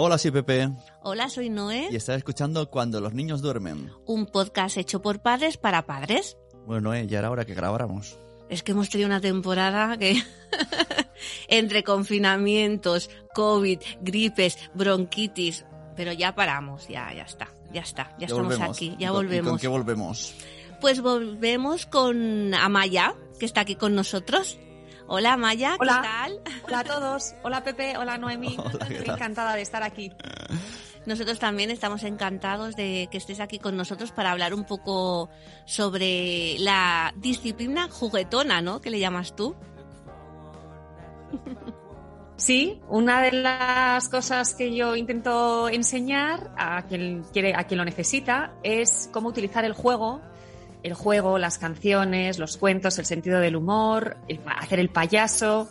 Hola, soy Pepe. Hola, soy Noé. Y estás escuchando Cuando los niños duermen. Un podcast hecho por padres para padres. Bueno, Noé, ya era hora que grabáramos. Es que hemos tenido una temporada que entre confinamientos, COVID, gripes, bronquitis, pero ya paramos, ya, ya está, ya está, ya, estamos aquí, ya volvemos. ¿Con qué volvemos? Pues volvemos con Amaya, que está aquí con nosotros. Hola Amaya, ¿qué tal? Hola a todos, hola Pepe, hola Noemí, encantada de estar aquí. Nosotros también estamos encantados de que estés aquí con nosotros para hablar un poco sobre la disciplina juguetona, ¿no? Que le llamas tú. Sí, una de las cosas que yo intento enseñar a quien quiere, a quien lo necesita, es cómo utilizar el juego, el juego, las canciones, los cuentos, el sentido del humor, hacer el payaso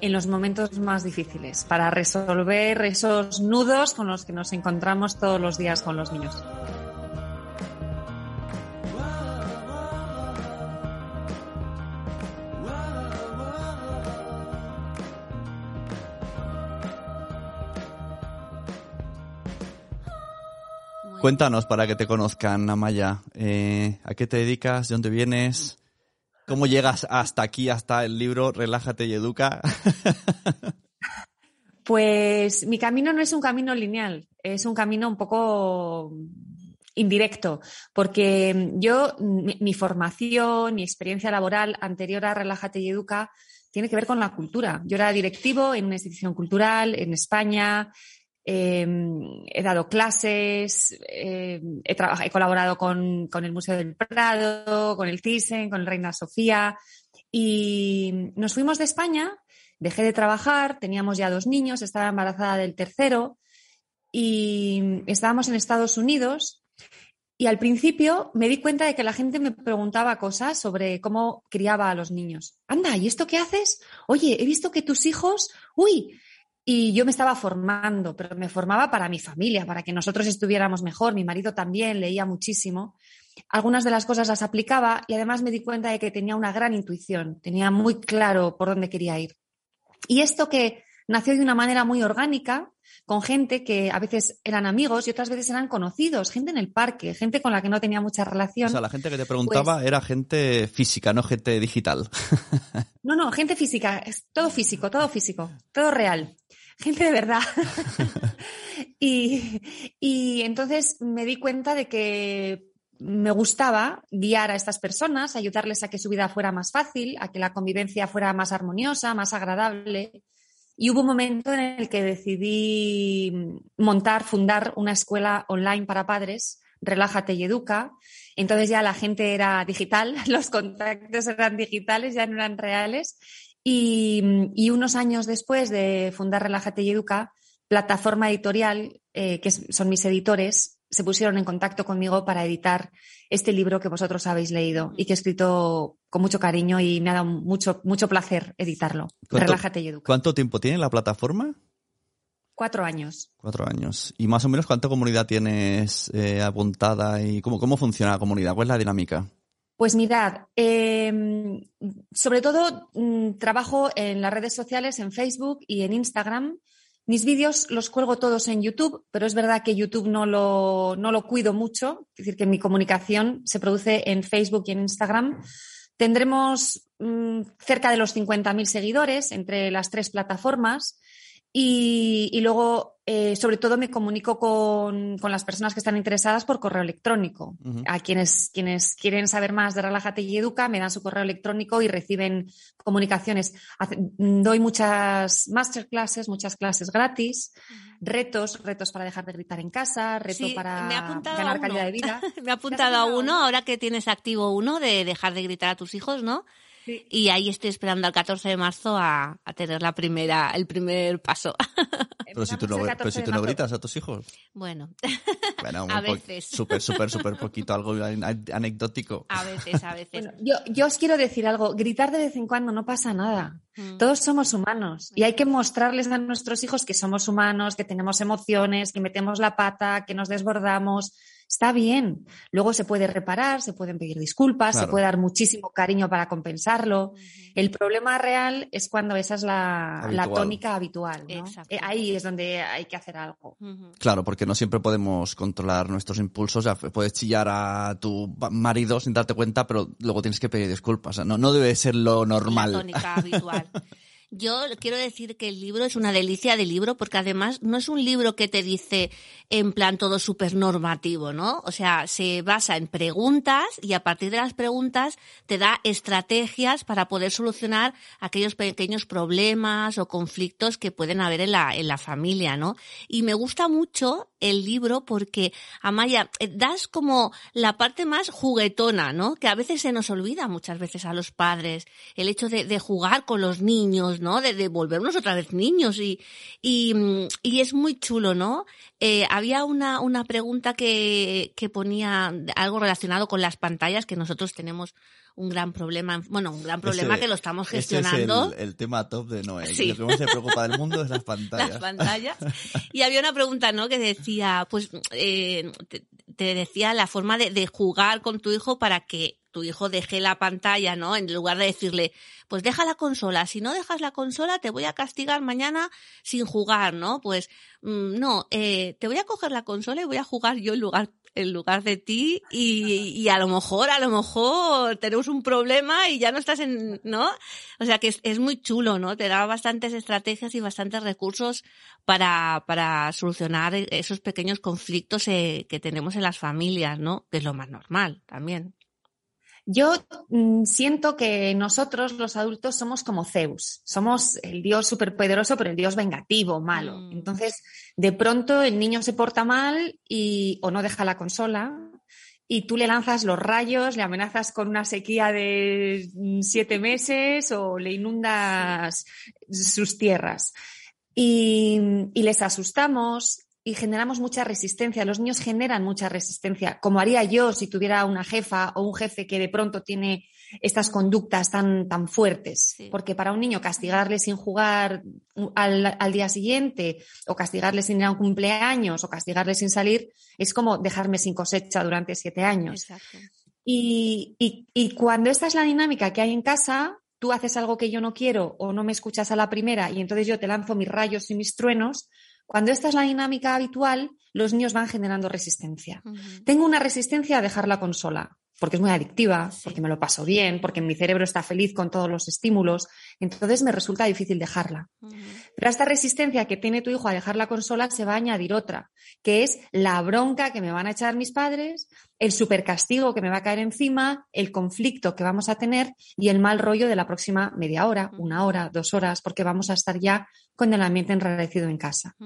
en los momentos más difíciles para resolver esos nudos con los que nos encontramos todos los días con los niños. Cuéntanos para que te conozcan, Amaya. Eh, ¿A qué te dedicas? ¿De dónde vienes? ¿Cómo llegas hasta aquí, hasta el libro Relájate y Educa? Pues mi camino no es un camino lineal, es un camino un poco indirecto, porque yo, mi, mi, formación, mi experiencia laboral anterior a Relájate y Educa tiene que ver con la cultura. Yo era directivo en una institución cultural en España, Em, he dado clases, em, he, colaborado con, con, el Museo del Prado, con el Thyssen, con el Reina Sofía y nos fuimos de España, dejé de trabajar, teníamos ya dos niños, estaba embarazada del tercero y estábamos en Estados Unidos y al principio me di cuenta de que la gente me preguntaba cosas sobre cómo criaba a los niños. Anda, ¿y esto qué haces? Oye, he visto que tus hijos, uy, y yo me estaba formando, pero me formaba para mi familia, para que nosotros estuviéramos mejor. Mi marido también leía muchísimo. Algunas de las cosas las aplicaba y además me di cuenta de que tenía una gran intuición, tenía muy claro por dónde quería ir. Y esto que nació de una manera muy orgánica, con gente que a veces eran amigos y otras veces eran conocidos, gente en el parque, gente con la que no tenía mucha relación. O sea, la gente que te preguntaba pues era gente física, no gente digital. No, no, gente física, es todo físico, todo físico, todo real gente de verdad. y, y entonces me di cuenta de que me gustaba guiar a estas personas, ayudarles a que su vida fuera más fácil, a que la convivencia fuera más armoniosa, más agradable. Y hubo un momento en el que decidí montar, fundar una escuela online para padres, Relájate y Educa. Entonces ya la gente era digital, los contactos eran digitales, ya no eran reales. Y, unos años después de fundar Relájate y Educa, plataforma editorial, eh, que son mis editores, se pusieron en contacto conmigo para editar este libro que vosotros habéis leído y que he escrito con mucho cariño y me ha dado mucho, mucho placer editarlo. Relájate y Educa. ¿Cuánto tiempo tiene la plataforma? Cuatro años. Cuatro años. ¿Y más o menos cuánta comunidad tienes eh, apuntada y cómo, cómo funciona la comunidad? ¿Cuál es la dinámica? Pues mirad, em, sobre todo mm, trabajo en las redes sociales, en Facebook y en Instagram. Mis vídeos los cuelgo todos en YouTube, pero es verdad que YouTube no lo, no lo cuido mucho, es decir, que mi comunicación se produce en Facebook y en Instagram. Tendremos mm, cerca de los 50.000 seguidores entre las tres plataformas. Y, luego, eh, sobre todo, me comunico con, las personas que están interesadas por correo electrónico. A quienes, quienes quieren saber más de Relájate y Educa, me dan su correo electrónico y reciben comunicaciones. doy muchas masterclasses, muchas clases gratis, retos, retos para dejar de gritar en casa, reto para ganar calidad de vida. me ha apuntado a uno, ahora que tienes activo uno, de dejar de gritar a tus hijos, ¿no? Y ahí estoy esperando al 14 de marzo a, tener la primera, el primer paso. Pero si tú no, pero si tú no gritas a tus hijos. Bueno, bueno a veces. Súper, súper, súper poquito, algo anecdótico. A veces, a veces. yo, yo os quiero decir algo, gritar de vez en cuando no pasa nada. Mm. Todos somos humanos y hay que mostrarles a nuestros hijos que somos humanos, que tenemos emociones, que metemos la pata, que nos desbordamos Está bien. Luego se puede reparar, se pueden pedir disculpas, se puede dar muchísimo cariño para compensarlo. El problema real es cuando esa es la, tónica habitual. Eh, ahí es donde hay que hacer algo. Claro, porque no siempre podemos controlar nuestros impulsos. Ya puedes chillar a tu marido sin darte cuenta, pero luego tienes que pedir disculpas. No, no debe ser lo normal. La tónica habitual. Yo quiero decir que el libro es una delicia de libro porque además no es un libro que te dice en plan todo súper normativo, ¿no? O sea, se basa en preguntas y a partir de las preguntas te da estrategias para poder solucionar aquellos pequeños problemas o conflictos que pueden haber en la, en la familia, ¿no? Y me gusta mucho el libro porque, Amaya, eh, das como la parte más juguetona, ¿no? Que a veces se nos olvida muchas veces a los padres, el hecho de, de jugar con los niños, ¿no? De, de, volvernos otra vez niños y, y, y es muy chulo, ¿no? Eh, había una, una pregunta que, que ponía algo relacionado con las pantallas que nosotros tenemos un gran problema, bueno, un gran problema que lo estamos gestionando. es el, tema top de Noé. Lo que más se preocupa del mundo es las pantallas. Las pantallas. Y había una pregunta, ¿no? Que decía, pues, eh, te, decía la forma de, de jugar con tu hijo para que tu hijo deje la pantalla, ¿no? En lugar de decirle, pues deja la consola, si no dejas la consola te voy a castigar mañana sin jugar, ¿no? Pues mm, no, eh, te voy a coger la consola y voy a jugar yo en lugar en lugar de ti y, y, a lo mejor, a lo mejor tenemos un problema y ya no estás en, ¿no? O sea que es, es muy chulo, ¿no? Te da bastantes estrategias y bastantes recursos para, para solucionar esos pequeños conflictos eh, que tenemos en las familias, ¿no? Que es lo más normal también. Yo mm, siento que nosotros, los adultos, somos como Zeus. Somos el dios superpoderoso, pero el dios vengativo, malo. Mm. Entonces, de pronto el niño se porta mal y o no deja la consola y tú le lanzas los rayos, le amenazas con una sequía de mm, siete meses o le inundas sus tierras. Y, y les asustamos y generamos mucha resistencia. Los niños generan mucha resistencia, como haría yo si tuviera una jefa o un jefe que de pronto tiene estas conductas tan, tan fuertes. Porque para un niño castigarle sin jugar al, al, día siguiente, o castigarle sin ir a un cumpleaños, o castigarle sin salir, es como dejarme sin cosecha durante siete años. Y, y, y cuando esta es la dinámica que hay en casa, tú haces algo que yo no quiero o no me escuchas a la primera y entonces yo te lanzo mis rayos y mis truenos, cuando esta es la dinámica habitual, los niños van generando resistencia. Tengo una resistencia a dejar la consola porque es muy adictiva, porque me lo paso bien, porque mi cerebro está feliz con todos los estímulos, entonces me resulta difícil dejarla. Pero a esta resistencia que tiene tu hijo a dejar la consola se va a añadir otra, que es la bronca que me van a echar mis padres, el supercastigo que me va a caer encima, el conflicto que vamos a tener y el mal rollo de la próxima media hora, una hora, dos horas, porque vamos a estar ya con el ambiente enrarecido en casa.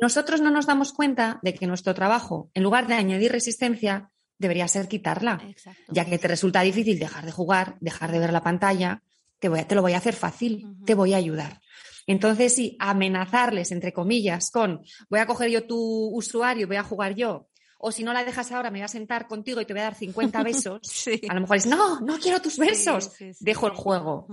Nosotros no nos damos cuenta de que nuestro trabajo, en lugar de añadir resistencia, debería ser quitarla, ya que te resulta difícil dejar de jugar, dejar de ver la pantalla, te, voy te lo voy a hacer fácil, te voy a ayudar. Entonces, sí, amenazarles, entre comillas, con voy a coger yo tu usuario, voy a jugar yo, o si no la dejas ahora, me voy a sentar contigo y te voy a dar 50 besos, a lo mejor es, no, no quiero tus besos, dejo el juego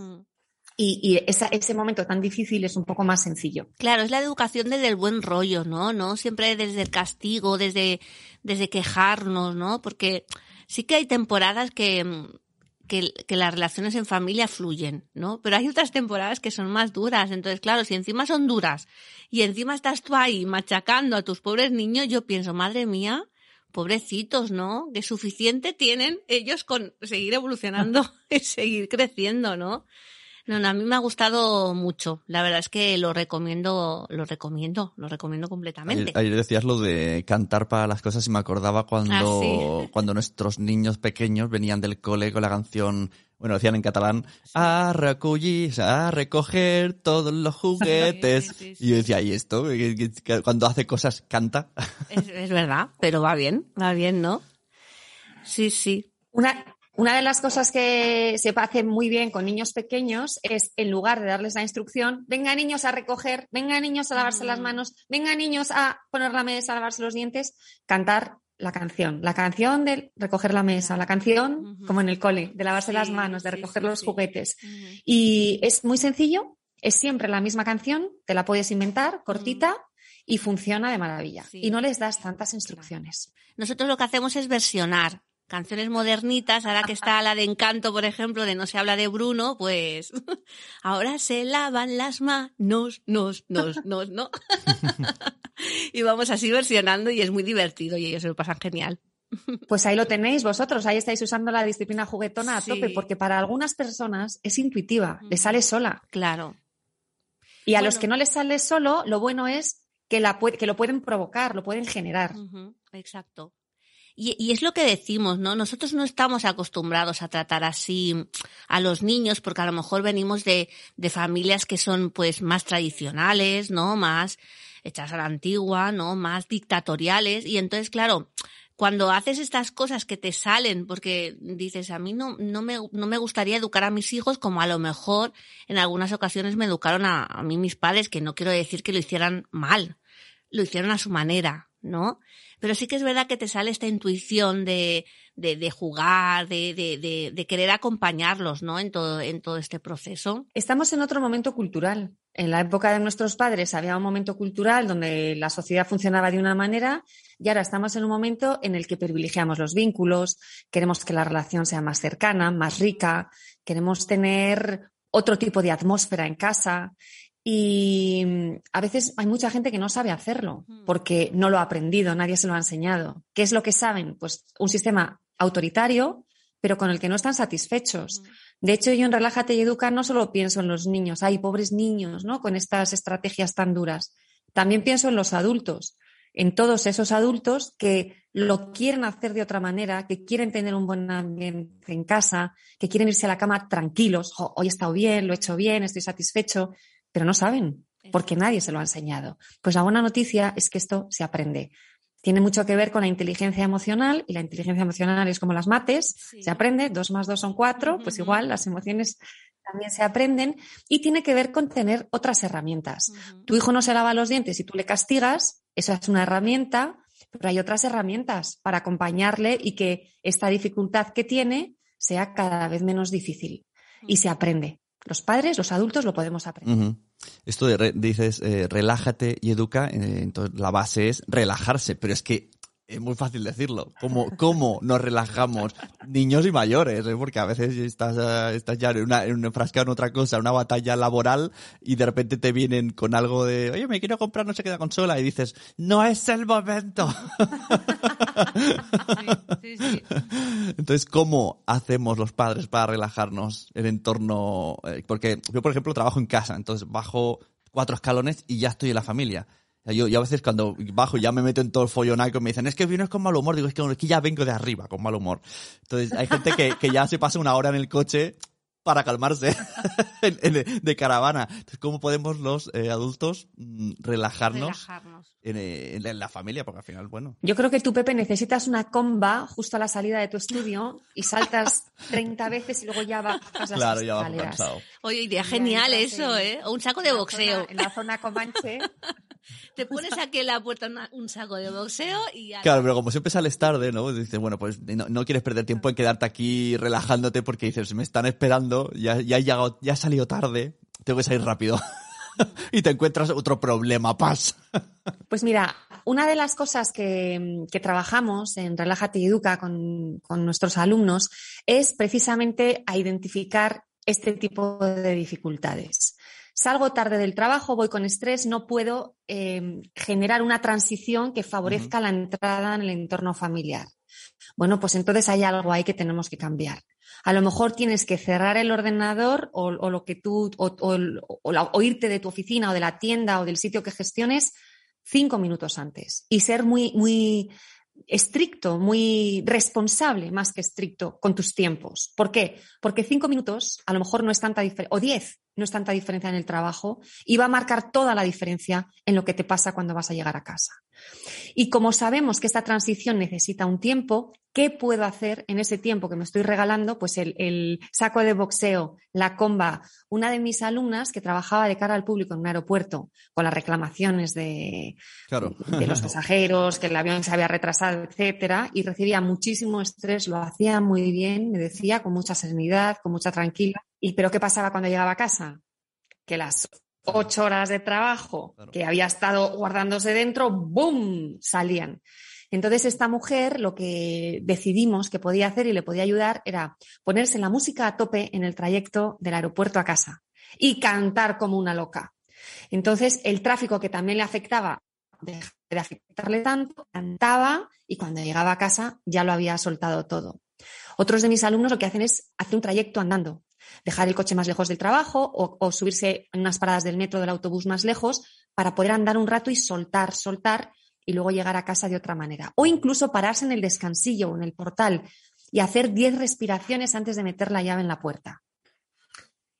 y, ese momento tan difícil es un poco más sencillo. Claro, es la educación desde el buen rollo, ¿no? No siempre desde el castigo, desde, desde quejarnos, ¿no? Porque sí que hay temporadas que, que, que, las relaciones en familia fluyen, ¿no? Pero hay otras temporadas que son más duras. Entonces, claro, si encima son duras y encima estás tú ahí machacando a tus pobres niños, yo pienso, madre mía, pobrecitos, ¿no? Que suficiente tienen ellos con seguir evolucionando y seguir creciendo, ¿no? No, no, a mí me ha gustado mucho. La verdad es que lo recomiendo, lo recomiendo, lo recomiendo completamente. Ayer, decías lo de cantar para las cosas y me acordaba cuando, ah, cuando nuestros niños pequeños venían del cole con la canción, bueno, decían en catalán, a recollir, a recoger todos los juguetes. y yo decía, ¿y esto? Cuando hace cosas, canta. Es, es verdad, pero va bien, va bien, ¿no? Sí, sí. Una, una de las cosas que se hace muy bien con niños pequeños es, en lugar de darles la instrucción, venga niños a recoger, venga niños a lavarse las mm. manos, venga niños a poner la mesa, a lavarse los dientes, cantar la canción. La canción de recoger la mesa, la canción, como en el cole, de lavarse las manos, de recoger los juguetes. Y es muy sencillo, es siempre la misma canción, te la puedes inventar, cortita, y funciona de maravilla. Y no les das tantas instrucciones. Nosotros lo que hacemos es versionar canciones modernitas, ahora que está la de Encanto, por ejemplo, de No se habla de Bruno, pues ahora se lavan las manos, nos, nos, nos, ¿no? y vamos así versionando y es muy divertido y ellos se lo pasan genial. Pues ahí lo tenéis vosotros, ahí estáis usando la disciplina juguetona a tope, porque para algunas personas es intuitiva, le sale sola. Claro. Y a los que no les sale solo, lo bueno es que, la, que lo pueden provocar, lo pueden generar. Exacto. Y, es lo que decimos, ¿no? Nosotros no estamos acostumbrados a tratar así a los niños porque a lo mejor venimos de, de familias que son pues más tradicionales, ¿no? Más hechas a la antigua, ¿no? Más dictatoriales. Y entonces, claro, cuando haces estas cosas que te salen, porque dices, a mí no, no, me, no me gustaría educar a mis hijos como a lo mejor en algunas ocasiones me educaron a, a mí mis padres, que no quiero decir que lo hicieran mal, lo hicieron a su manera, ¿no? Pero sí que es verdad que te sale esta intuición de, de, jugar, de, de, de, querer acompañarlos, ¿no? En todo, en todo este proceso. Estamos en otro momento cultural. En la época de nuestros padres había un momento cultural donde la sociedad funcionaba de una manera y ahora estamos en un momento en el que privilegiamos los vínculos, queremos que la relación sea más cercana, más rica, queremos tener otro tipo de atmósfera en casa y mm, a veces hay mucha gente que no sabe hacerlo mm. porque no lo ha aprendido, nadie se lo ha enseñado. ¿Qué es lo que saben? Pues un sistema autoritario, pero con el que no están satisfechos. Mm. De hecho, yo en Relájate y Educa no solo pienso en los niños, hay pobres niños, ¿no? Con estas estrategias tan duras. También pienso en los adultos, en todos esos adultos que lo quieren hacer de otra manera, que quieren tener un buen ambiente en casa, que quieren irse a la cama tranquilos. hoy he estado bien, lo he hecho bien, estoy satisfecho pero no saben, porque nadie se lo ha enseñado. Pues la buena noticia es que esto se aprende. Tiene mucho que ver con la inteligencia emocional y la inteligencia emocional es como las mates, se aprende, dos más dos son cuatro, pues igual las emociones también se aprenden y tiene que ver con tener otras herramientas. Tu hijo no se lava los dientes y tú le castigas, esa es una herramienta, pero hay otras herramientas para acompañarle y que esta dificultad que tiene sea cada vez menos difícil y se aprende. Los padres, los adultos lo podemos aprender. Esto de dices, eh, relájate y educa, eh, entonces la base es relajarse, pero es que es muy fácil decirlo. ¿Cómo, cómo nos relajamos niños y mayores? Eh? Porque a veces estás, eh, estás ya en una, en una frasca en otra cosa, una batalla laboral y de repente te vienen con algo de, oye, me quiero comprar no sé qué consola y dices, no es el momento. Sí, sí, Entonces, ¿cómo hacemos los padres para relajarnos en entorno? Eh, porque yo, por ejemplo, trabajo en casa, entonces bajo cuatro escalones y ya estoy en la familia. Yo, a veces cuando bajo ya me meto en todo el follonaco y me dicen, es que vienes con mal humor. Digo, es que, es que ya vengo de arriba con mal humor. Entonces hay gente que, que ya se pasa una hora en el coche para calmarse de, caravana. Entonces, ¿cómo podemos los eh, adultos mm, relajarnos, eh, En, la familia? Porque al final, bueno. Yo creo que tú, Pepe, necesitas una comba justo a la salida de tu estudio y saltas 30 veces y luego ya bajas las claro, ya cansado. Oye, idea genial eso, ¿eh? O un saco de boxeo. en la zona Comanche. Te pones aquí en la puerta un saco de boxeo y ya. Claro, pero como siempre sales tarde, ¿no? Dices, bueno, pues no, quieres perder tiempo en quedarte aquí relajándote porque dices, me están esperando, ya, ya he llegado, ya he salido tarde, tengo que salir rápido. y te encuentras otro problema, paz. Pues mira, una de las cosas que, trabajamos en Relájate y Educa con, con, nuestros alumnos es precisamente a identificar este tipo de dificultades salgo tarde del trabajo, voy con estrés, no puedo em, generar una transición que favorezca la entrada en el entorno familiar. Bueno, pues entonces hay algo ahí que tenemos que cambiar. A lo mejor tienes que cerrar el ordenador o, lo que tú, o, irte de tu oficina o de la tienda o del sitio que gestiones cinco minutos antes y ser muy, muy estricto, muy responsable más que estricto con tus tiempos. ¿Por qué? Porque cinco minutos a lo mejor no es tanta diferencia, o diez no es tanta diferencia en el trabajo y va a marcar toda la diferencia en lo que te pasa cuando vas a llegar a casa. Y como sabemos que esta transición necesita un tiempo, ¿qué puedo hacer en ese tiempo que me estoy regalando? Pues el, saco de boxeo, la comba. Una de mis alumnas que trabajaba de cara al público en un aeropuerto con las reclamaciones de, de los pasajeros, que el avión se había retrasado, etcétera, y recibía muchísimo estrés, lo hacía muy bien, me decía, con mucha serenidad, con mucha tranquilidad. ¿Y pero qué pasaba cuando llegaba a casa? Que las ocho horas de trabajo que había estado guardándose dentro, ¡boom! salían. Entonces, esta mujer lo que decidimos que podía hacer y le podía ayudar era ponerse la música a tope en el trayecto del aeropuerto a casa y cantar como una loca. Entonces, el tráfico que también le afectaba, dejaba de afectarle tanto, cantaba y cuando llegaba a casa ya lo había soltado todo. Otros de mis alumnos lo que hacen es hacer un trayecto andando, dejar el coche más lejos del trabajo o, subirse en unas paradas del metro del autobús más lejos para poder andar un rato y soltar, soltar y luego llegar a casa de otra manera. O incluso pararse en el descansillo o en el portal y hacer 10 respiraciones antes de meter la llave en la puerta.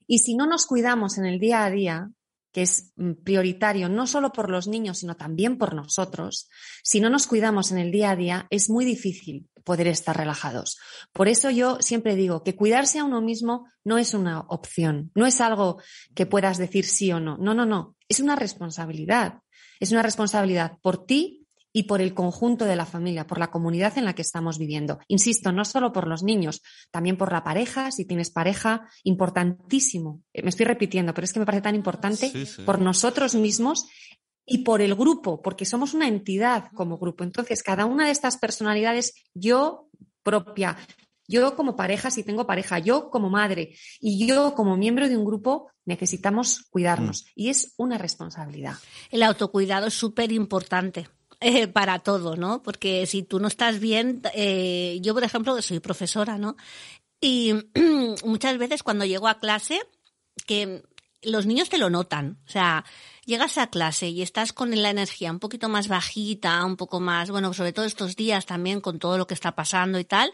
Y si no nos cuidamos en el día a día, que es mm, prioritario no solo por los niños, sino también por nosotros, si no nos cuidamos en el día a día, es muy difícil poder estar relajados. Por eso yo siempre digo que cuidarse a uno mismo no es una opción, no es algo que puedas decir sí o no. No, no, no, es una responsabilidad. Es una responsabilidad por ti y por el conjunto de la familia, por la comunidad en la que estamos viviendo. Insisto, no solo por los niños, también por la pareja, si tienes pareja, importantísimo. Eh, me estoy repitiendo, pero es que me parece tan importante por nosotros mismos y por el grupo, porque somos una entidad como grupo. Entonces, cada una de estas personalidades, yo propia, yo como pareja, si tengo pareja, yo como madre y yo como miembro de un grupo, necesitamos cuidarnos. Mm. Y es una responsabilidad. El autocuidado es súper importante. Eh, para todo, ¿no? Porque si tú no estás bien, eh, yo por ejemplo soy profesora, ¿no? Y muchas veces cuando llego a clase, que los niños te lo notan, o sea, llegas a clase y estás con la energía un poquito más bajita, un poco más, bueno, sobre todo estos días también con todo lo que está pasando y tal,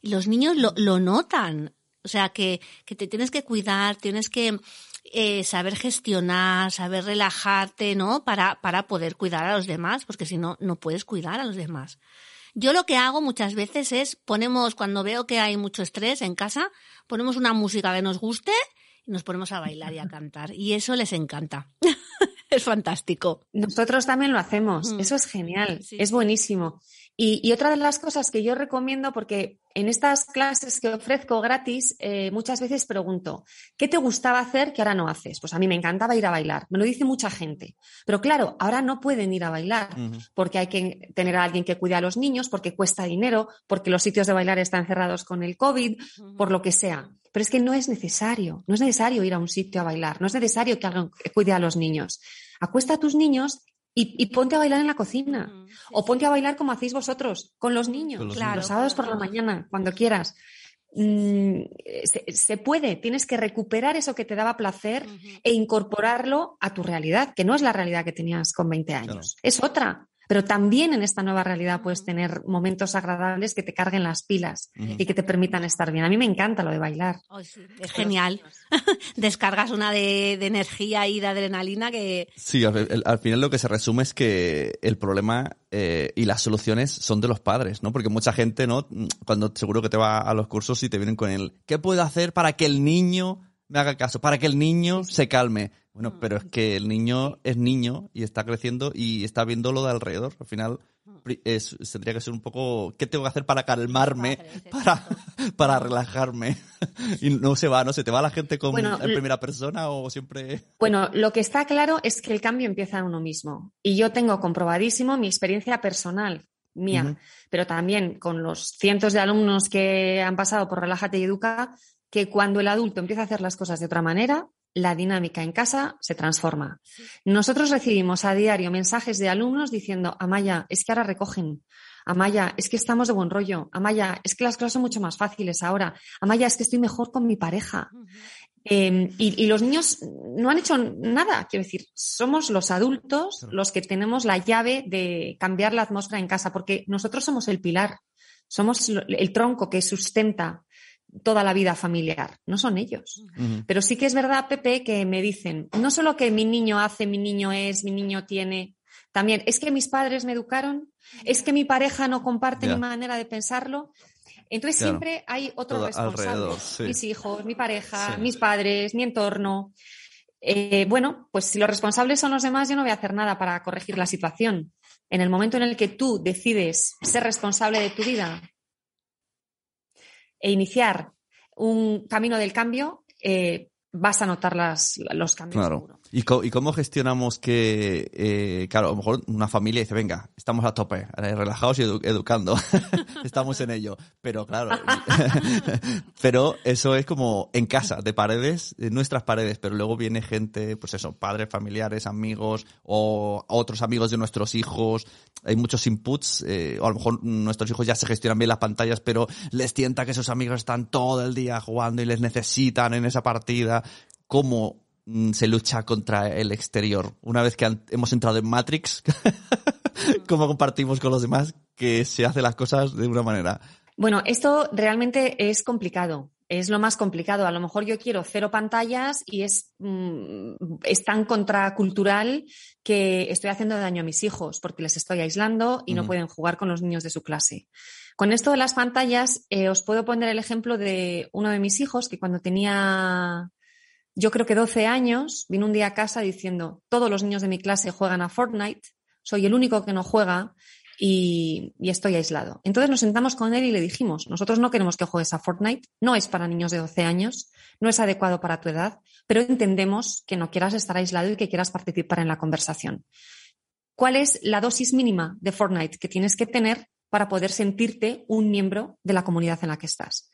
y los niños lo, lo notan, o sea, que, que te tienes que cuidar, tienes que eh, saber gestionar, saber relajarte, ¿no? Para, para poder cuidar a los demás, porque si no, no puedes cuidar a los demás. Yo lo que hago muchas veces es ponemos, cuando veo que hay mucho estrés en casa, ponemos una música que nos guste y nos ponemos a bailar y a cantar. Y eso les encanta. es fantástico. Nosotros también lo hacemos. Mm. Eso es genial. Es buenísimo. Y, otra de las cosas que yo recomiendo, porque en estas clases que ofrezco gratis, eh, muchas veces pregunto, ¿qué te gustaba hacer que ahora no haces? Pues a mí me encantaba ir a bailar, me lo dice mucha gente. Pero claro, ahora no pueden ir a bailar porque hay que tener a alguien que cuide a los niños, porque cuesta dinero, porque los sitios de bailar están cerrados con el COVID, por lo que sea. Pero es que no es necesario, no es necesario ir a un sitio a bailar, no es necesario que alguien cuide a los niños. Acuesta a tus niños y, ponte a bailar en la cocina. o ponte a bailar como hacéis vosotros, con los niños, los, claro, los sábados por la mañana, cuando quieras. Mm, se, puede, tienes que recuperar eso que te daba placer e incorporarlo a tu realidad, que no es la realidad que tenías con 20 años, es otra. Pero también en esta nueva realidad puedes tener momentos agradables que te carguen las pilas y que te permitan estar bien. A mí me encanta lo de bailar. es genial. Descargas una de, energía y de adrenalina que... Sí, al, final lo que se resume es que el problema eh, y las soluciones son de los padres, ¿no? Porque mucha gente, ¿no? Cuando seguro que te va a los cursos y te vienen con el ¿qué puedo hacer para que el niño me haga caso, para que el niño se calme? Bueno, mm. pero es que el niño es niño y está creciendo y está viendo lo de alrededor. Al final es, tendría que ser un poco, ¿qué tengo que hacer para calmarme, para, para relajarme? y no se va, ¿no? ¿Se te va la gente con, en primera persona o siempre...? Bueno, lo que está claro es que el cambio empieza en uno mismo. Y yo tengo comprobadísimo mi experiencia personal mía, pero también con los cientos de alumnos que han pasado por Relájate y Educa, que cuando el adulto empieza a hacer las cosas de otra manera, la dinámica en casa se transforma. Nosotros recibimos a diario mensajes de alumnos diciendo, Amaya, es que ahora recogen. Amaya, es que estamos de buen rollo. Amaya, es que las cosas son mucho más fáciles ahora. Amaya, es que estoy mejor con mi pareja. Em, y, los niños no han hecho nada. Quiero decir, somos los adultos los que tenemos la llave de cambiar la atmósfera en casa, porque nosotros somos el pilar, somos el tronco que sustenta toda la vida familiar, no son ellos. Pero sí que es verdad, Pepe, que me dicen, no solo que mi niño hace, mi niño es, mi niño tiene, también es que mis padres me educaron, es que mi pareja no comparte mi manera de pensarlo. Entonces siempre hay otros responsables, mis hijos, mi pareja, mis padres, mi entorno. Eh, bueno, pues si los responsables son los demás, yo no voy a hacer nada para corregir la situación. En el momento en el que tú decides ser responsable de tu vida, e iniciar un camino del cambio, eh, vas a notar las, los cambios. Claro. ¿Y, cómo gestionamos que, eh, claro, a lo mejor una familia dice, venga, estamos a tope, eh, relajados y educando, estamos en ello. Pero claro, pero eso es como en casa, de paredes, de nuestras paredes, pero luego viene gente, pues eso, padres, familiares, amigos o otros amigos de nuestros hijos. Hay muchos inputs, eh, o a lo mejor nuestros hijos ya se gestionan bien las pantallas, pero les tienta que sus amigos están todo el día jugando y les necesitan en esa partida cómo mm, se lucha contra el exterior. Una vez que hemos entrado en Matrix, cómo compartimos con los demás que se hacen las cosas de una manera. Bueno, esto realmente es complicado. Es lo más complicado. A lo mejor yo quiero cero pantallas y es, mm, es tan contracultural que estoy haciendo daño a mis hijos porque les estoy aislando y no pueden jugar con los niños de su clase. Con esto de las pantallas, eh, os puedo poner el ejemplo de uno de mis hijos que cuando tenía, yo creo que 12 años, vino un día a casa diciendo, todos los niños de mi clase juegan a Fortnite, soy el único que no juega y, y, estoy aislado. Entonces nos sentamos con él y le dijimos, nosotros no queremos que juegues a Fortnite, no es para niños de 12 años, no es adecuado para tu edad, pero entendemos que no quieras estar aislado y que quieras participar en la conversación. ¿Cuál es la dosis mínima de Fortnite que tienes que tener para poder sentirte un miembro de la comunidad en la que estás.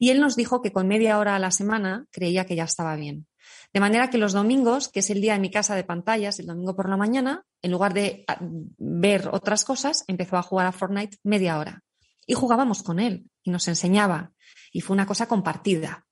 Y él nos dijo que con media hora a la semana creía que ya estaba bien. De manera que los domingos, que es el día de mi casa de pantallas, el domingo por la mañana, en lugar de ah, ver otras cosas, empezó a jugar a Fortnite media hora. Y jugábamos con él y nos enseñaba. Y fue una cosa compartida.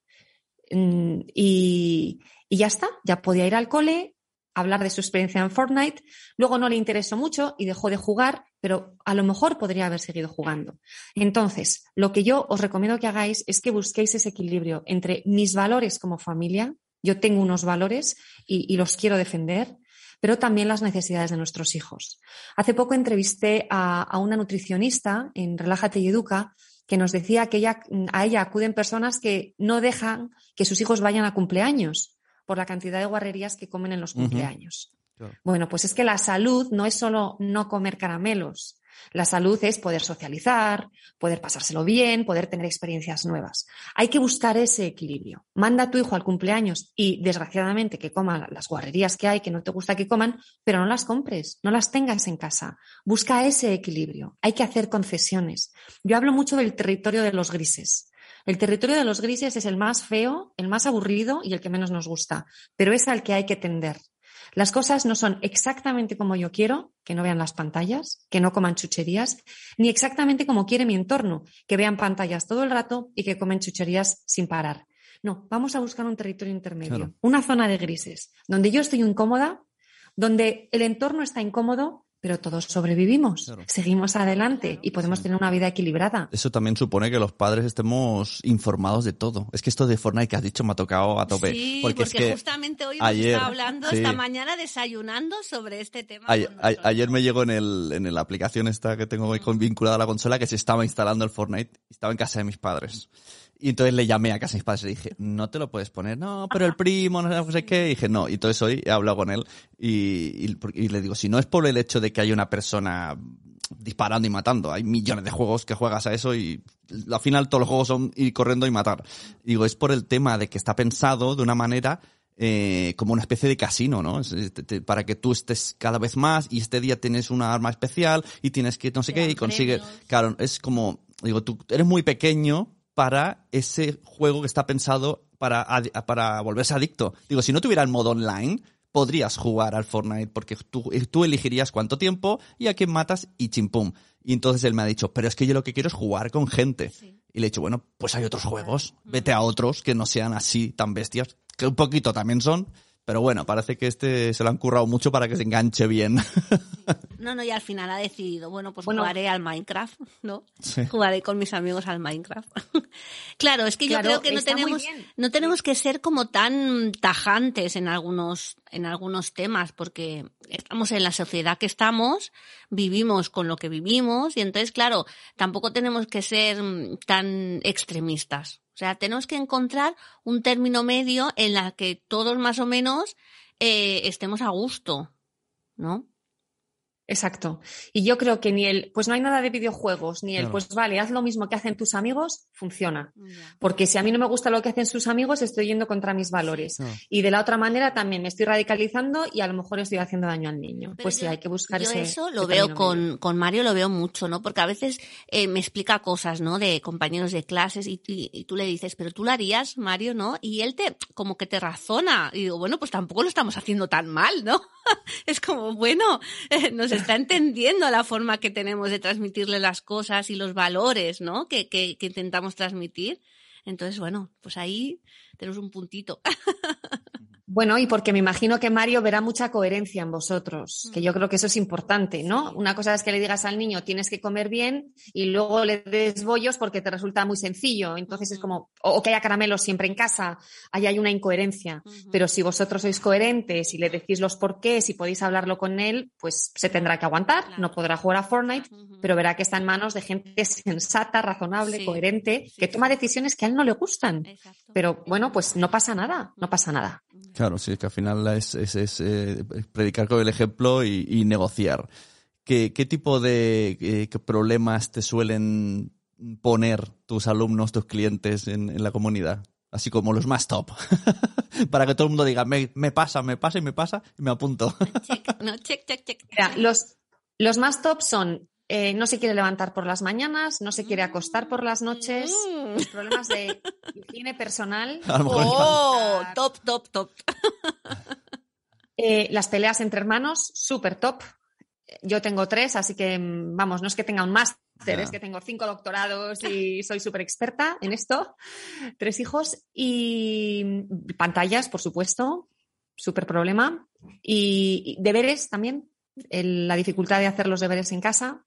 Mm, y, y ya está, ya podía ir al cole, hablar de su experiencia en Fortnite. Luego no le interesó mucho y dejó de jugar, pero a lo mejor podría haber seguido jugando. Entonces, lo que yo os recomiendo que hagáis es que busquéis ese equilibrio entre mis valores como familia, yo tengo unos valores y, los quiero defender, pero también las necesidades de nuestros hijos. Hace poco entrevisté a, una nutricionista en Relájate y Educa que nos decía que a ella acuden personas que no dejan que sus hijos vayan a cumpleaños por la cantidad de guarrerías que comen en los cumpleaños. Bueno, pues es que la salud no es solo no comer caramelos. La salud es poder socializar, poder pasárselo bien, poder tener experiencias nuevas. Hay que buscar ese equilibrio. Manda a tu hijo al cumpleaños y, desgraciadamente, que coma las guarrerías que hay, que no te gusta que coman, pero no las compres, no las tengas en casa. Busca ese equilibrio. Hay que hacer concesiones. Yo hablo mucho del territorio de los grises. El territorio de los grises es el más feo, el más aburrido y el que menos nos gusta, pero es al que hay que tender. Las cosas no son exactamente como yo quiero, que no vean las pantallas, que no coman chucherías, ni exactamente como quiere mi entorno, que vean pantallas todo el rato y que comen chucherías sin parar. No, vamos a buscar un territorio intermedio, una zona de grises, donde yo estoy incómoda, donde el entorno está incómodo, pero todos sobrevivimos, seguimos adelante y podemos tener una vida equilibrada. Eso también supone que los padres estemos informados de todo. Es que esto de Fortnite que has dicho me ha tocado a tope. Sí, porque, justamente hoy hemos estado hablando esta mañana desayunando sobre este tema. Ayer, me llegó en, el, en la aplicación esta que tengo vinculada a la consola que se estaba instalando el Fortnite. Estaba en casa de mis padres. Y entonces le llamé a casa de mis padres y le dije, no te lo puedes poner, no, pero el primo, no sé qué. Y dije, no. Y entonces hoy he hablado con él y, y, le digo, si no es por el hecho de que hay una persona disparando y matando, hay millones de juegos que juegas a eso y al final todos los juegos son ir corriendo y matar. digo, es por el tema de que está pensado de una manera eh, como una especie de casino, ¿no? para que tú estés cada vez más y este día tienes una arma especial y tienes que no sé qué y consigues... Claro, es como, digo, tú eres muy pequeño para ese juego que está pensado para, para volverse adicto. Digo, si no tuviera el modo online, podrías jugar al Fortnite porque tú, tú elegirías cuánto tiempo y a quién matas y chimpum. Y entonces él me ha dicho, pero es que yo lo que quiero es jugar con gente. Y le he dicho, bueno, pues hay otros juegos, vete a otros que no sean así tan bestias, que un poquito también son, pero bueno, parece que este se lo han currado mucho para que se enganche bien. No, no, y al final ha decidido, bueno, pues jugaré al Minecraft, ¿no? Jugaré con mis amigos al Minecraft. claro, es que yo creo que no tenemos, no tenemos que ser como tan tajantes en algunos, en algunos temas, porque estamos en la sociedad que estamos, vivimos con lo que vivimos, y entonces, claro, tampoco tenemos que ser tan extremistas. O sea, tenemos que encontrar un término medio en la que todos más o menos eh, estemos a gusto, ¿no? Exacto. Y yo creo que ni el, pues no hay nada de videojuegos, ni el, pues vale, haz lo mismo que hacen tus amigos, funciona. Porque si a mí no me gusta lo que hacen sus amigos, estoy yendo contra mis valores. Y de la otra manera también me estoy radicalizando y a lo mejor estoy haciendo daño al niño. pues sí, hay que buscar yo eso lo veo con, con, Mario, lo veo mucho, ¿no? Porque a veces eh, me explica cosas, ¿no? De compañeros de clases y, y, tú le dices, pero tú lo harías, Mario, ¿no? Y él te, como que te razona. Y digo, bueno, pues tampoco lo estamos haciendo tan mal, ¿no? es como, bueno, nos está entendiendo la forma que tenemos de transmitirle las cosas y los valores, ¿no? Que, que, que intentamos transmitir. Entonces, bueno, pues ahí tenemos un puntito. Bueno, y porque me imagino que Mario verá mucha coherencia en vosotros, que yo creo que eso es importante, ¿no? Una cosa es que le digas al niño tienes que comer bien y luego le des bollos porque te resulta muy sencillo. Entonces es como, o, que haya caramelos siempre en casa, ahí hay una incoherencia. Pero si vosotros sois coherentes y le decís los porqués y podéis hablarlo con él, pues se tendrá que aguantar, no podrá jugar a Fortnite, pero verá que está en manos de gente sensata, razonable, coherente, que toma decisiones que a él no le gustan. Pero bueno, pues no pasa nada, no pasa nada. Claro, sí, que al final es, es, eh, predicar con el ejemplo y, negociar. ¿Qué, ¿Qué, tipo de eh, problemas te suelen poner tus alumnos, tus clientes en, la comunidad? Así como los más top. Para que todo el mundo diga, me, me, pasa, me pasa y me pasa y me apunto. check, check, check, los, los más top son eh, no se quiere levantar por las mañanas, no se quiere acostar por las noches, mm. problemas de higiene personal. Oh, top, top, top. Eh, las peleas entre hermanos, súper top. Yo tengo tres, así que, mm, vamos, no es que tenga un máster, es que tengo cinco doctorados y soy súper experta en esto. Tres hijos y pantallas, por supuesto, súper problema. Y deberes también, la dificultad de hacer los deberes en casa,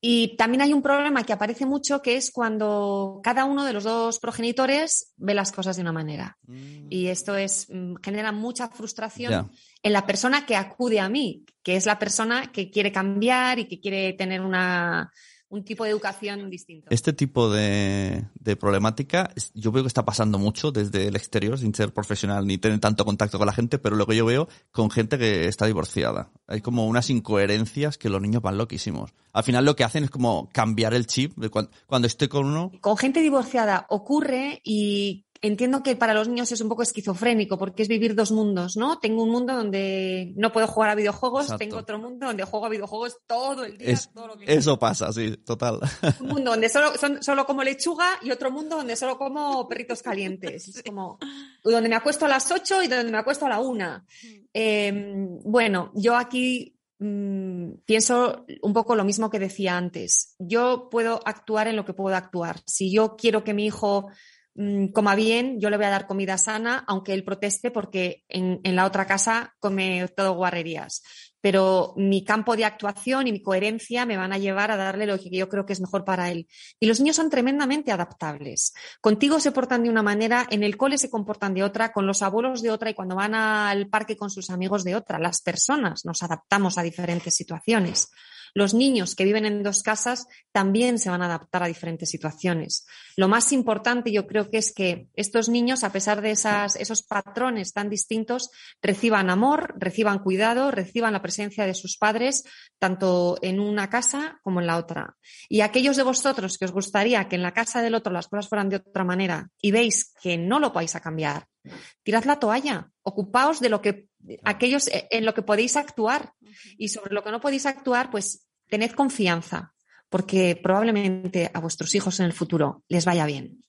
y también hay un problema que aparece mucho que es cuando cada uno de los dos progenitores ve las cosas de una manera. Mm. Y esto es, mm, genera mucha frustración en la persona que acude a mí, que es la persona que quiere cambiar y que quiere tener una, un tipo de educación distinto. Este tipo de, problemática yo veo que está pasando mucho desde el exterior, sin ser profesional ni tener tanto contacto con la gente, pero lo que yo veo con gente que está divorciada. Hay como unas incoherencias que los niños van loquísimos. Al final lo que hacen es como cambiar el chip de cuando, cuando estoy con uno. Con gente divorciada ocurre y entiendo que para los niños es un poco esquizofrénico porque es vivir dos mundos, ¿no? Tengo un mundo donde no puedo jugar a videojuegos, tengo otro mundo donde juego a videojuegos todo el día. todo lo que eso pasa, sí, total. Un mundo donde solo, son, solo como lechuga y otro mundo donde solo como perritos calientes. Es como donde me acuesto a las 8 y donde me acuesto a la 1. Em, bueno, yo aquí mm, pienso un poco lo mismo que decía antes. Yo puedo actuar en lo que puedo actuar. Si yo quiero que mi hijo Mm, coma bien, yo le voy a dar comida sana, aunque él proteste porque en, la otra casa come todo guarrerías. Pero mi campo de actuación y mi coherencia me van a llevar a darle lo que yo creo que es mejor para él. Y los niños son tremendamente adaptables. Contigo se portan de una manera, en el cole se comportan de otra, con los abuelos de otra y cuando van al parque con sus amigos de otra. Las personas nos adaptamos a diferentes situaciones. Los niños que viven en dos casas también se van a adaptar a diferentes situaciones. Lo más importante yo creo que es que estos niños, a pesar de esos patrones tan distintos, reciban amor, reciban cuidado, reciban la presencia de sus padres, tanto en una casa como en la otra. Y aquellos de vosotros que os gustaría que en la casa del otro las cosas fueran de otra manera y veis que no lo vais a cambiar, tirad la toalla, ocupaos de lo que aquellos en lo que podéis actuar y sobre lo que no podéis actuar, pues tened confianza, porque probablemente a vuestros hijos en el futuro les vaya bien.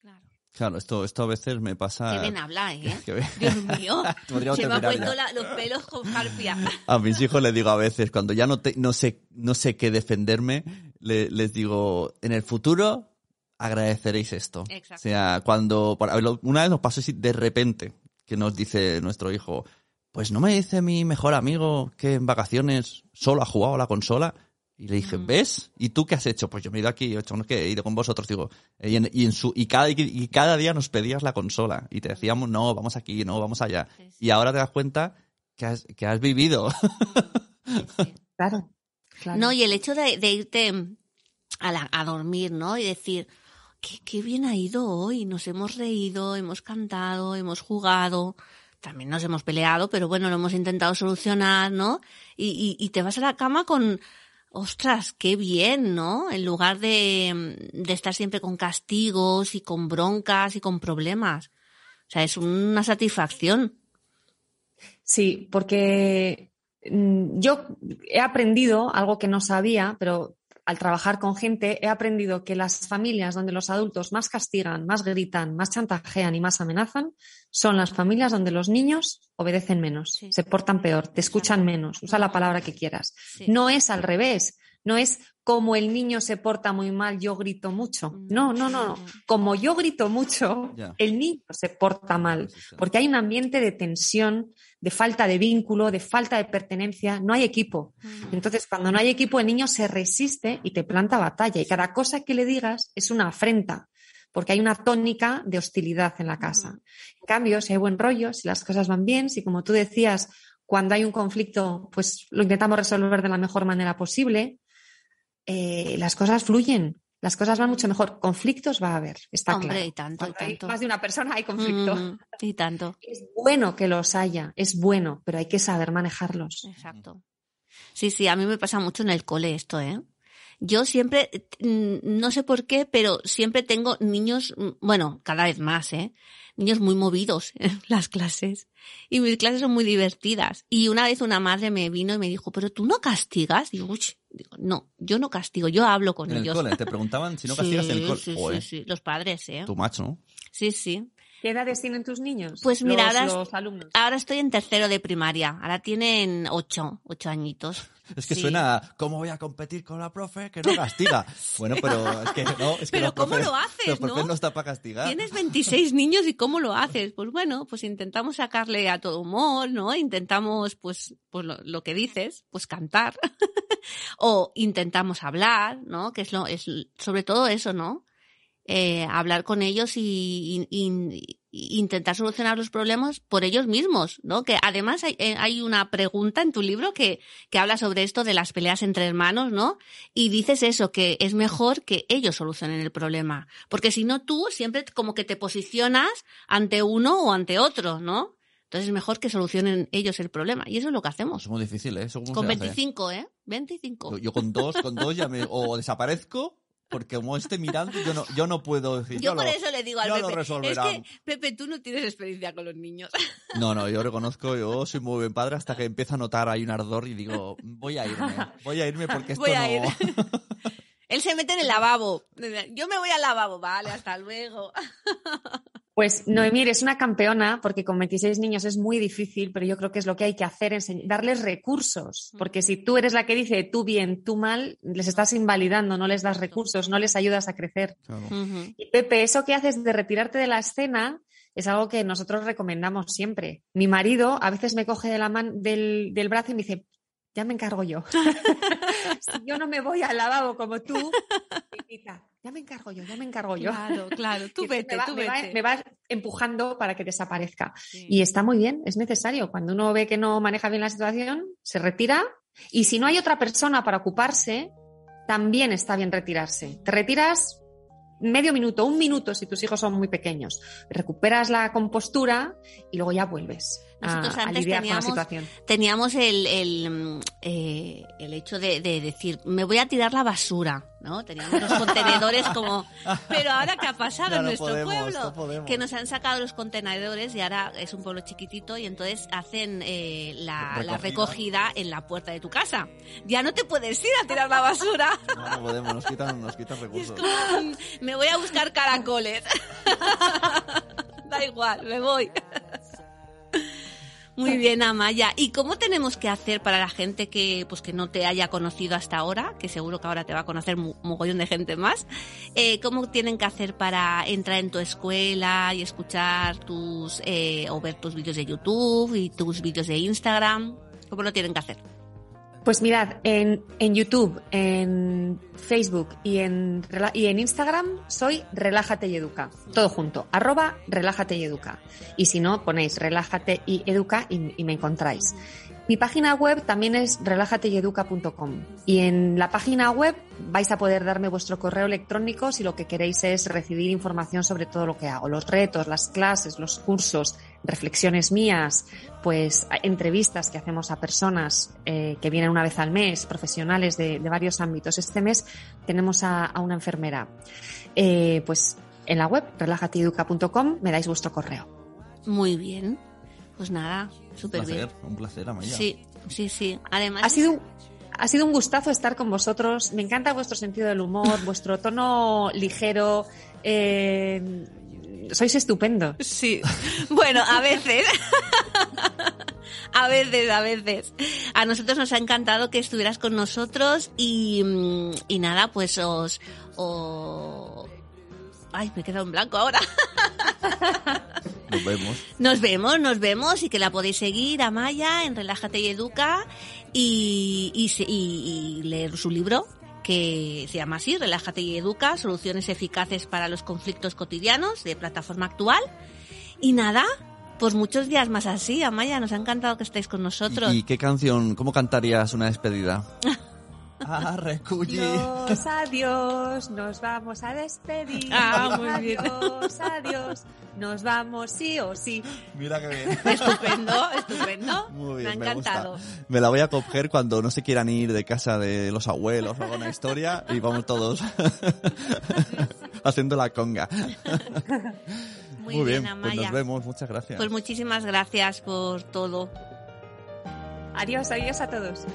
Claro, esto, esto a veces me pasa. Qué bien habla, ¿eh? Dios mío. se me han puesto los pelos con jarpia. A mis hijos les digo a veces, cuando ya no, no, sé, no sé qué defenderme, les digo, en el futuro agradeceréis esto. Exacto. O sea, cuando. Una vez nos pasó así de repente, que nos dice nuestro hijo, pues no me dice mi mejor amigo que en vacaciones solo ha jugado a la consola. Y le dije, ¿ves? ¿Y tú qué has hecho? Pues yo me he ido aquí, he hecho, no, que he ido con vosotros, digo, y, en, su, y cada, y cada día nos pedías la consola y te decíamos, no, vamos aquí, no, vamos allá. Y ahora te das cuenta que has, que has vivido. claro, No, y el hecho de, irte a, a dormir, ¿no? Y decir, qué, qué bien ha ido hoy, nos hemos reído, hemos cantado, hemos jugado también nos hemos peleado, pero bueno, lo hemos intentado solucionar, ¿no? Y, y, te vas a la cama con, ostras, qué bien, ¿no? En lugar de, estar siempre con castigos y con broncas y con problemas. O sea, es una satisfacción. Sí, porque mm, yo he aprendido algo que no sabía, pero al trabajar con gente he aprendido que las familias donde los adultos más castigan, más gritan, más chantajean y más amenazan son las familias donde los niños obedecen menos, se portan peor, te escuchan menos, usa la palabra que quieras. No es al revés, no es como el niño se porta muy mal, yo grito mucho. Mm. No, no, no. Como yo grito mucho, el niño se porta mal, porque hay un ambiente de tensión, de falta de vínculo, de falta de pertenencia, no hay equipo. Mm. Entonces, cuando no hay equipo, el niño se resiste y te planta batalla y cada cosa que le digas es una afrenta porque hay una tónica de hostilidad en la casa. En cambio, si hay buen rollo, si las cosas van bien, si como tú decías, cuando hay un conflicto, pues lo intentamos resolver de la mejor manera posible, eh, las cosas fluyen, las cosas van mucho mejor. Conflictos va a haber, está Hombre, y tanto, y tanto. más de una persona hay conflicto. Mm, y tanto. Es bueno que los haya, es bueno, pero hay que saber manejarlos. Exacto. Sí, sí, a mí me pasa mucho en el cole esto, ¿eh? Yo siempre, mm, no sé por qué, pero siempre tengo niños, mm, bueno, cada vez más, ¿eh? Niños muy movidos en las clases. Y mis clases son muy divertidas. Y una vez una madre me vino y me dijo, pero tú no castigas. Digo, Uy. Digo, no, yo no castigo, yo hablo con ¿En ellos. El cole, te preguntaban si no castigas en el cole. Sí, sí, sí, los padres, ¿eh? Tu macho, ¿no? Sí, sí. ¿Qué edades tienen tus niños? Pues mira, los, alumnos. ahora estoy en tercero de primaria. Ahora tienen ocho, ocho añitos. Es que suena, ¿cómo voy a competir con la profe que no castiga? Bueno, pero es que no, es que pero ¿cómo lo haces, ¿no? no está para castigar. Tienes 26 niños y ¿cómo lo haces? Pues bueno, pues intentamos sacarle a todo humor, ¿no? Intentamos, pues, pues lo, que dices, pues cantar. o intentamos hablar, ¿no? Que es lo, es sobre todo eso, ¿no? Eh, hablar con ellos y, intentar solucionar los problemas por ellos mismos, ¿no? Que además hay, eh, hay, una pregunta en tu libro que, que habla sobre esto de las peleas entre hermanos, ¿no? Y dices eso, que es mejor que ellos solucionen el problema. Porque si no, tú siempre como que te posicionas ante uno o ante otro, ¿no? Entonces es mejor que solucionen ellos el problema. Y eso es lo que hacemos. Es muy difícil, ¿eh? con 25, ¿eh? 25. Yo, con dos, con dos ya me... O desaparezco porque como esté mirando, yo no, yo no puedo decir. Yo, por eso le digo al Pepe. Es que, Pepe, tú no tienes experiencia con los niños. No, no, yo reconozco, yo soy muy buen padre hasta que empiezo a notar ahí un ardor y digo, voy a irme, voy a irme porque esto voy a Ir. Él se mete en el lavabo. Yo me voy al lavabo, vale, hasta luego. Pues Noemí, es una campeona porque con 26 niños es muy difícil, pero yo creo que es lo que hay que hacer, darles recursos, porque si tú eres la que dice tú bien, tú mal, les estás invalidando, no les das recursos, no les ayudas a crecer. Y Pepe, eso que haces de retirarte de la escena es algo que nosotros recomendamos siempre. Mi marido a veces me coge de la mano del, del brazo y me dice, ya me encargo yo. si yo no me voy al lavabo como tú, ya me encargo yo, ya me encargo yo. Claro, claro, tú vete, me tú vete. Me va, empujando para que desaparezca. Y está muy bien, es necesario. Cuando uno ve que no maneja bien la situación, se retira. Y si no hay otra persona para ocuparse, también está bien retirarse. Te retiras medio minuto, un minuto si tus hijos son muy pequeños. Recuperas la compostura y luego ya vuelves. Nosotros antes teníamos, teníamos el, el, eh, el hecho de, de, decir, me voy a tirar la basura, ¿no? Teníamos los contenedores como... Pero ahora, ¿qué ha pasado en nuestro pueblo? que nos han sacado los contenedores y ahora es un pueblo chiquitito y entonces hacen eh, la, recogida. la, recogida. en la puerta de tu casa. Ya no te puedes ir a tirar la basura. No, no podemos, nos quitan, nos quitan recursos. Mm, me voy a buscar caracoles. da igual, me voy. Muy bien, Amaya. ¿Y cómo tenemos que hacer para la gente que, pues, que no te haya conocido hasta ahora, que seguro que ahora te va a conocer un mogollón de gente más? Eh, ¿Cómo tienen que hacer para entrar en tu escuela y escuchar tus, eh, o ver tus vídeos de YouTube y tus vídeos de Instagram? ¿Cómo lo tienen que hacer? Pues mirad, en, en YouTube, en Facebook y en, y en Instagram soy Relájate y Educa. Todo junto, arroba Relájate y Educa. Y si no, ponéis Relájate y Educa y, y me encontráis. Mi página web también es relajateyeduca.com y en la página web vais a poder darme vuestro correo electrónico si lo que queréis es recibir información sobre todo lo que hago, los retos, las clases, los cursos, reflexiones mías, pues entrevistas que hacemos a personas eh, que vienen una vez al mes, profesionales de, varios ámbitos. Este mes tenemos a, una enfermera. Eh, pues en la web relajatieduca.com me dais vuestro correo. Muy bien. Pues nada, súper bien. Un placer, Amaya. Sí, sí, sí. Además. Ha sido ha sido un gustazo estar con vosotros. Me encanta vuestro sentido del humor, vuestro tono ligero. Eh, sois estupendo. Sí. Bueno, a veces. a veces, a veces. A nosotros nos ha encantado que estuvieras con nosotros y, y nada, pues os, os... Ay, me he quedado en blanco ahora. Nos vemos. Nos vemos, nos vemos y que la podéis seguir a Maya en Relájate y Educa y, y, leer su libro que se llama así, Relájate y Educa, soluciones eficaces para los conflictos cotidianos de plataforma actual. Y nada, pues muchos días más así, Amaya, nos ha encantado que estéis con nosotros. ¿Y, qué canción, cómo cantarías una despedida? Adiós, adiós, nos vamos a despedir. Ah, muy bien. Adiós, adiós, nos vamos sí o sí. Mira qué bien. Estupendo, estupendo. Muy bien, me ha encantado. Me, la voy a coger cuando no se quieran ir de casa de los abuelos o alguna historia y vamos todos haciendo la conga. Muy, bien, pues nos vemos, muchas gracias. Pues muchísimas gracias por todo. Adiós, adiós a todos.